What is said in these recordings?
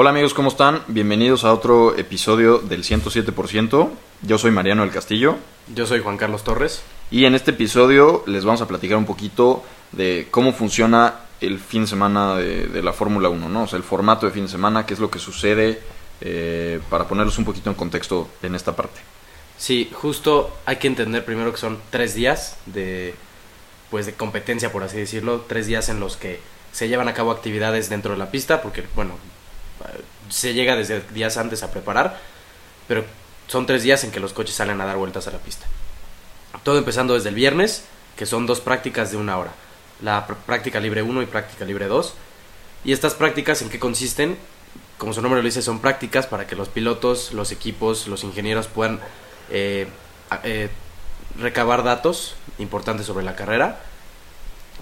Hola amigos, ¿cómo están? Bienvenidos a otro episodio del 107%. Yo soy Mariano del Castillo. Yo soy Juan Carlos Torres. Y en este episodio les vamos a platicar un poquito de cómo funciona el fin de semana de, la Fórmula 1, ¿no? O sea, el formato de fin de semana, qué es lo que sucede, eh, para ponerlos un poquito en contexto en esta parte. Sí, justo hay que entender primero que son tres días de, pues, de competencia, por así decirlo, tres días en los que se llevan a cabo actividades dentro de la pista, porque, bueno, se llega desde días antes a preparar, pero son tres días en que los coches salen a dar vueltas a la pista. Todo empezando desde el viernes, que son dos prácticas de una hora. La práctica libre 1 y práctica libre 2. Y estas prácticas en qué consisten? Como su nombre lo dice, son prácticas para que los pilotos, los equipos, los ingenieros puedan eh, eh, recabar datos importantes sobre la carrera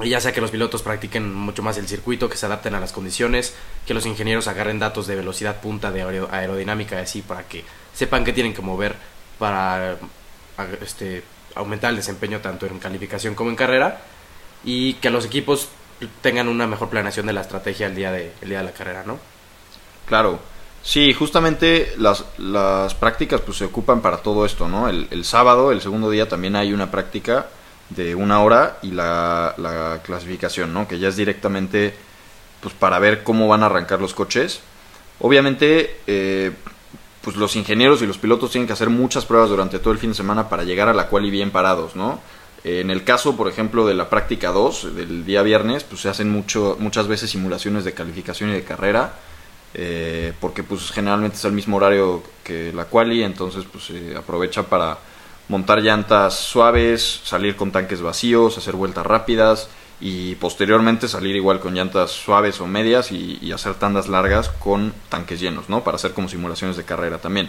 ya sea que los pilotos practiquen mucho más el circuito, que se adapten a las condiciones, que los ingenieros agarren datos de velocidad punta, de aerodinámica así, para que sepan qué tienen que mover para este, aumentar el desempeño tanto en calificación como en carrera, y que los equipos tengan una mejor planeación de la estrategia el día de, el día de la carrera, ¿no? Claro. Sí, justamente las, las prácticas pues se ocupan para todo esto, ¿no? El sábado, el segundo día, también hay una práctica de una hora y la, la, clasificación, ¿no? Que ya es directamente pues para ver cómo van a arrancar los coches. Obviamente, eh, pues los ingenieros y los pilotos tienen que hacer muchas pruebas durante todo el fin de semana para llegar a la cual y bien parados, ¿no? En el caso, por ejemplo, de la práctica 2 del día viernes, pues se hacen mucho, muchas veces simulaciones de calificación y de carrera, eh, porque pues generalmente es el mismo horario que la quali, entonces pues se aprovecha para montar llantas suaves, salir con tanques vacíos, hacer vueltas rápidas y posteriormente salir igual con llantas suaves o medias y, hacer tandas largas con tanques llenos, ¿no? Para hacer como simulaciones de carrera también.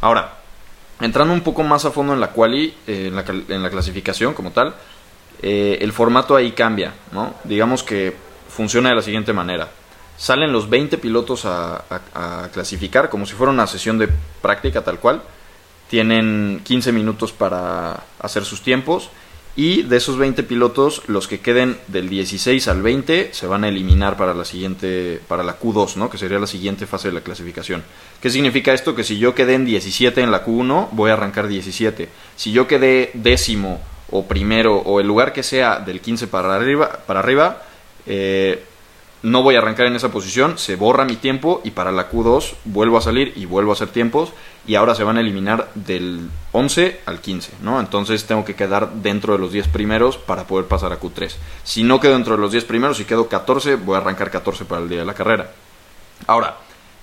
Ahora, entrando un poco más a fondo en la quali, eh, en, la, clasificación como tal, eh, el formato ahí cambia, ¿no? Digamos que funciona de la siguiente manera. Salen los 20 pilotos a clasificar como si fuera una sesión de práctica tal cual tienen 15 minutos para hacer sus tiempos y de esos 20 pilotos los que queden del 16 al 20 se van a eliminar para la siguiente para la Q2, ¿no? Que sería la siguiente fase de la clasificación. ¿Qué significa esto? Que si yo quedé en 17 en la Q1, voy a arrancar 17. Si yo quedé décimo o primero o el lugar que sea del 15 para arriba, para arriba eh, no voy a arrancar en esa posición, se borra mi tiempo y para la Q2 vuelvo a salir y vuelvo a hacer tiempos y ahora se van a eliminar del 11 al 15, ¿no? Entonces tengo que quedar dentro de los 10 primeros para poder pasar a Q3. Si no quedo dentro de los 10 primeros y quedo 14, voy a arrancar 14 para el día de la carrera. Ahora,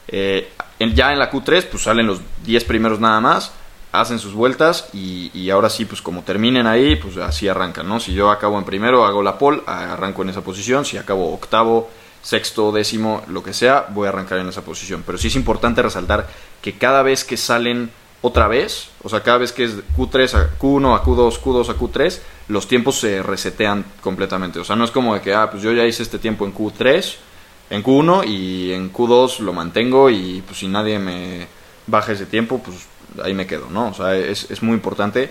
eh, ya en la Q3 pues salen los 10 primeros nada más, hacen sus vueltas y, y, ahora sí pues como terminen ahí pues así arrancan, ¿no? Si yo acabo en primero hago la pole, arranco en esa posición, si acabo octavo sexto, décimo, lo que sea, voy a arrancar en esa posición. Pero sí es importante resaltar que cada vez que salen otra vez, o sea, cada vez que es Q3 a Q1 a Q2, Q2 a Q3, los tiempos se resetean completamente. O sea, no es como de que, ah, pues yo ya hice este tiempo en Q3, en Q1 y en Q2 lo mantengo y pues si nadie me baja ese tiempo, pues ahí me quedo, ¿no? O sea, es, es muy importante.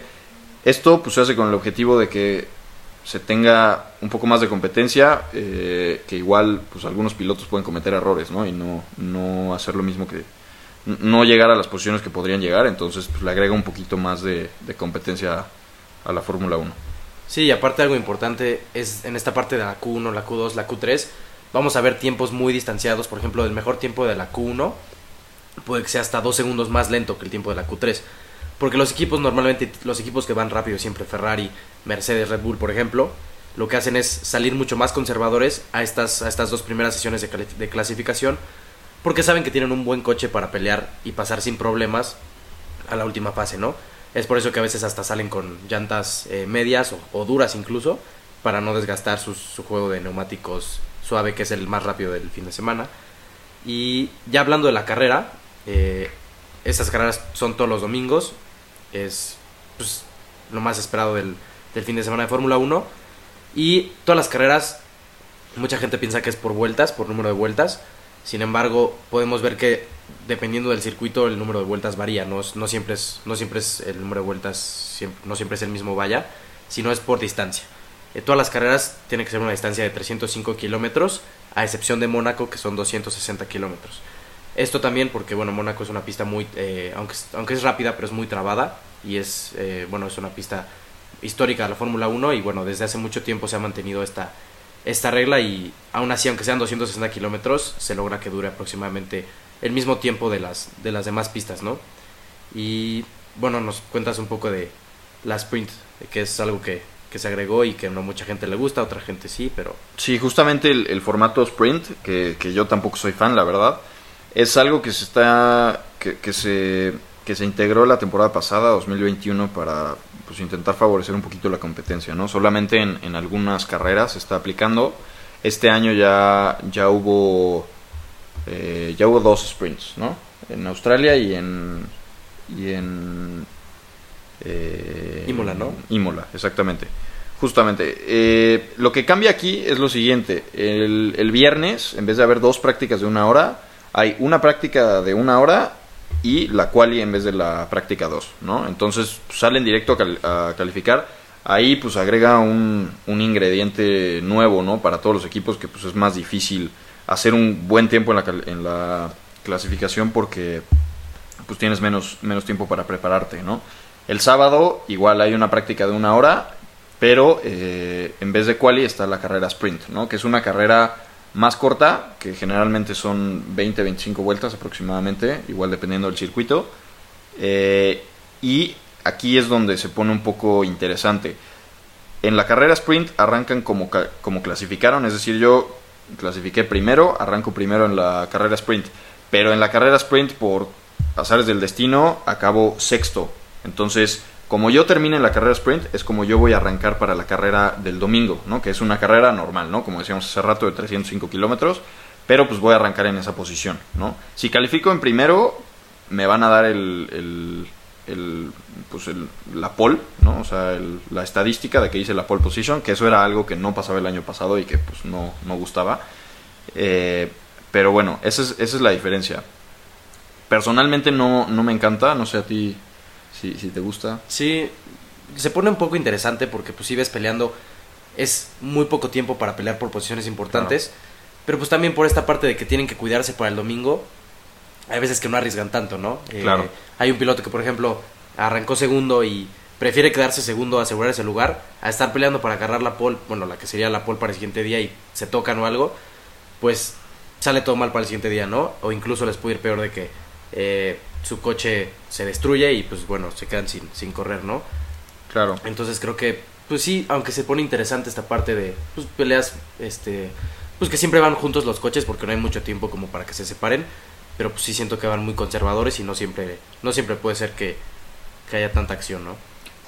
Esto pues se hace con el objetivo de que se tenga un poco más de competencia, eh, que igual pues algunos pilotos pueden cometer errores, ¿no? Y no, no hacer lo mismo que no llegar a las posiciones que podrían llegar, entonces pues le agrega un poquito más de, competencia a la Fórmula 1. Sí, y aparte algo importante es en esta parte de la Q1, la Q2, la Q3, vamos a ver tiempos muy distanciados, por ejemplo, el mejor tiempo de la Q1 puede que sea hasta dos segundos más lento que el tiempo de la Q3. Porque los equipos normalmente, los equipos que van rápido siempre, Ferrari, Mercedes, Red Bull, por ejemplo, lo que hacen es salir mucho más conservadores a estas, a estas dos primeras sesiones de, clasificación, porque saben que tienen un buen coche para pelear y pasar sin problemas a la última fase, ¿no? Es por eso que a veces hasta salen con llantas eh, medias o, duras incluso, para no desgastar su, juego de neumáticos suave, que es el más rápido del fin de semana. Y ya hablando de la carrera, eh, estas carreras son todos los domingos, es pues, lo más esperado del, fin de semana de Fórmula 1. Y todas las carreras, mucha gente piensa que es por vueltas, por número de vueltas. Sin embargo, podemos ver que dependiendo del circuito el número de vueltas varía. No, no, siempre, es, no siempre es el número de vueltas, no siempre es el mismo vaya, sino es por distancia. Eh, todas las carreras tienen que ser una distancia de 305 kilómetros, a excepción de Mónaco, que son 260 kilómetros. Esto también porque, bueno, Mónaco es una pista muy, eh, aunque, aunque es rápida, pero es muy trabada y es, eh, bueno, es una pista histórica de la Fórmula 1 y, bueno, desde hace mucho tiempo se ha mantenido esta, esta regla y aún así, aunque sean 260 kilómetros, se logra que dure aproximadamente el mismo tiempo de las, de las demás pistas, ¿no? Y, bueno, nos cuentas un poco de la sprint, que es algo que, que se agregó y que no mucha gente le gusta, otra gente sí, pero... Sí, justamente el, el formato sprint, que, que yo tampoco soy fan, la verdad, es algo que se está que, que se que se integró la temporada pasada 2021 para pues intentar favorecer un poquito la competencia no solamente en, en algunas carreras se está aplicando este año ya ya hubo eh, ya hubo dos sprints no en Australia y en y en eh, Imola, ¿no? Imola exactamente Justamente. Eh, lo que cambia aquí es lo siguiente. El, el, viernes, en vez de haber dos prácticas de una hora, hay una práctica de una hora y la quali en vez de la práctica 2, ¿no? Entonces pues, salen directo a, cal a, calificar. Ahí pues agrega un, un, ingrediente nuevo, ¿no? Para todos los equipos que pues es más difícil hacer un buen tiempo en la, en la clasificación porque pues tienes menos, menos tiempo para prepararte, ¿no? El sábado igual hay una práctica de una hora, pero eh, en vez de quali está la carrera sprint, ¿no? Que es una carrera más corta, que generalmente son 20-25 vueltas aproximadamente, igual dependiendo del circuito. Eh, y aquí es donde se pone un poco interesante. En la carrera sprint arrancan como, como clasificaron, es decir, yo clasifiqué primero, arranco primero en la carrera sprint, pero en la carrera sprint por azares del destino acabo sexto. Entonces, como yo termine la carrera sprint, es como yo voy a arrancar para la carrera del domingo, ¿no? Que es una carrera normal, ¿no? Como decíamos hace rato, de 305 kilómetros, pero pues voy a arrancar en esa posición, ¿no? Si califico en primero, me van a dar el, el, el pues el, la pole, ¿no? O sea, la estadística de que hice la pole position, que eso era algo que no pasaba el año pasado y que pues no, no gustaba. Eh, pero bueno, esa es, esa es la diferencia. Personalmente no, no me encanta, no sé a ti si, si te gusta. Sí, se pone un poco interesante porque pues si ves peleando es muy poco tiempo para pelear por posiciones importantes, claro. pero pues también por esta parte de que tienen que cuidarse para el domingo, hay veces que no arriesgan tanto, ¿no? Claro. Eh, hay un piloto que por ejemplo arrancó segundo y prefiere quedarse segundo, asegurar ese lugar, a estar peleando para agarrar la pole, bueno, la que sería la pole para el siguiente día y se tocan o algo, pues sale todo mal para el siguiente día, ¿no? O incluso les puede ir peor de que eh, su coche se destruye y pues bueno, se quedan sin, sin correr, ¿no? Claro. Entonces creo que, pues sí, aunque se pone interesante esta parte de pues, peleas, este, pues que siempre van juntos los coches porque no hay mucho tiempo como para que se separen, pero pues sí siento que van muy conservadores y no siempre, no siempre puede ser que, que haya tanta acción, ¿no?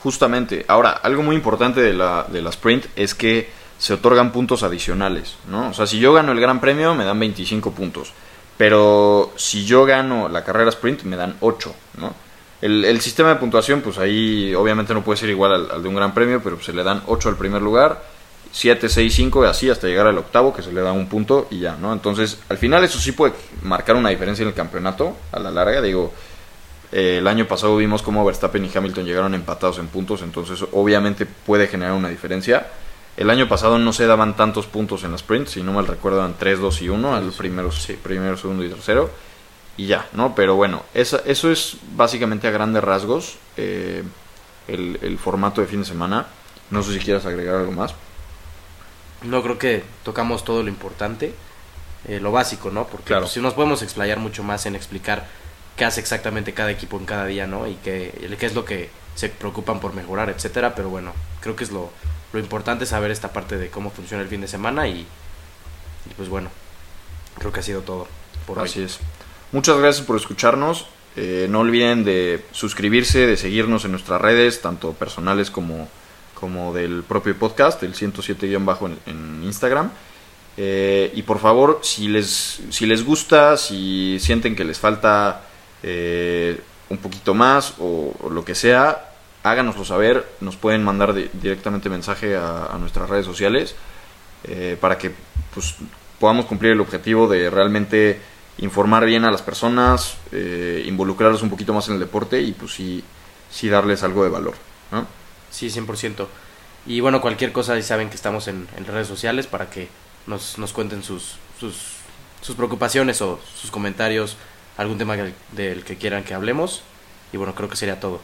Justamente. Ahora, algo muy importante de la, de la sprint es que se otorgan puntos adicionales, ¿no? O sea, si yo gano el Gran Premio, me dan 25 puntos. Pero si yo gano la carrera sprint, me dan 8, ¿no? El, el sistema de puntuación, pues ahí obviamente no puede ser igual al, de un Gran Premio, pero se le dan 8 al primer lugar, 7, 6, 5 y así hasta llegar al octavo, que se le da un punto y ya, ¿no? Entonces, al final eso sí puede marcar una diferencia en el campeonato, a la larga, digo... Eh, el año pasado vimos cómo Verstappen y Hamilton llegaron empatados en puntos, entonces obviamente puede generar una diferencia. El año pasado no se daban tantos puntos en la sprint, si no mal recuerdo, eran 3, 2 y 1, al primero, sí, primero, segundo y tercero. Y ya, ¿no? Pero bueno, esa, eso es básicamente a grandes rasgos eh, el, el, formato de fin de semana. No sé si quieras agregar algo más. No, creo que tocamos todo lo importante, eh, lo básico, ¿no? Porque claro. pues, si nos podemos explayar mucho más en explicar qué hace exactamente cada equipo en cada día, ¿no? Y qué, qué es lo que se preocupan por mejorar, etcétera. Pero bueno, creo que es lo, lo importante es saber esta parte de cómo funciona el fin de semana y, y pues bueno, creo que ha sido todo por Así hoy. es. Muchas gracias por escucharnos. Eh, no olviden de suscribirse, de seguirnos en nuestras redes, tanto personales como, como del propio podcast, el 107-bajo en, en Instagram. Eh, y por favor, si les, si les gusta, si sienten que les falta eh, un poquito más o, lo que sea, háganoslo saber. Nos pueden mandar directamente mensaje a, nuestras redes sociales eh, para que pues, podamos cumplir el objetivo de realmente informar bien a las personas, eh, involucrarlos un poquito más en el deporte y pues sí, sí darles algo de valor. ¿no? Sí, 100%. Y bueno, cualquier cosa ya saben que estamos en, redes sociales para que nos, nos cuenten sus, sus, sus preocupaciones o sus comentarios algún tema del que quieran que hablemos. Y bueno, creo que sería todo.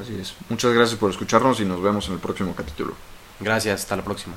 Así es. Muchas gracias por escucharnos y nos vemos en el próximo capítulo. Gracias, hasta la próxima.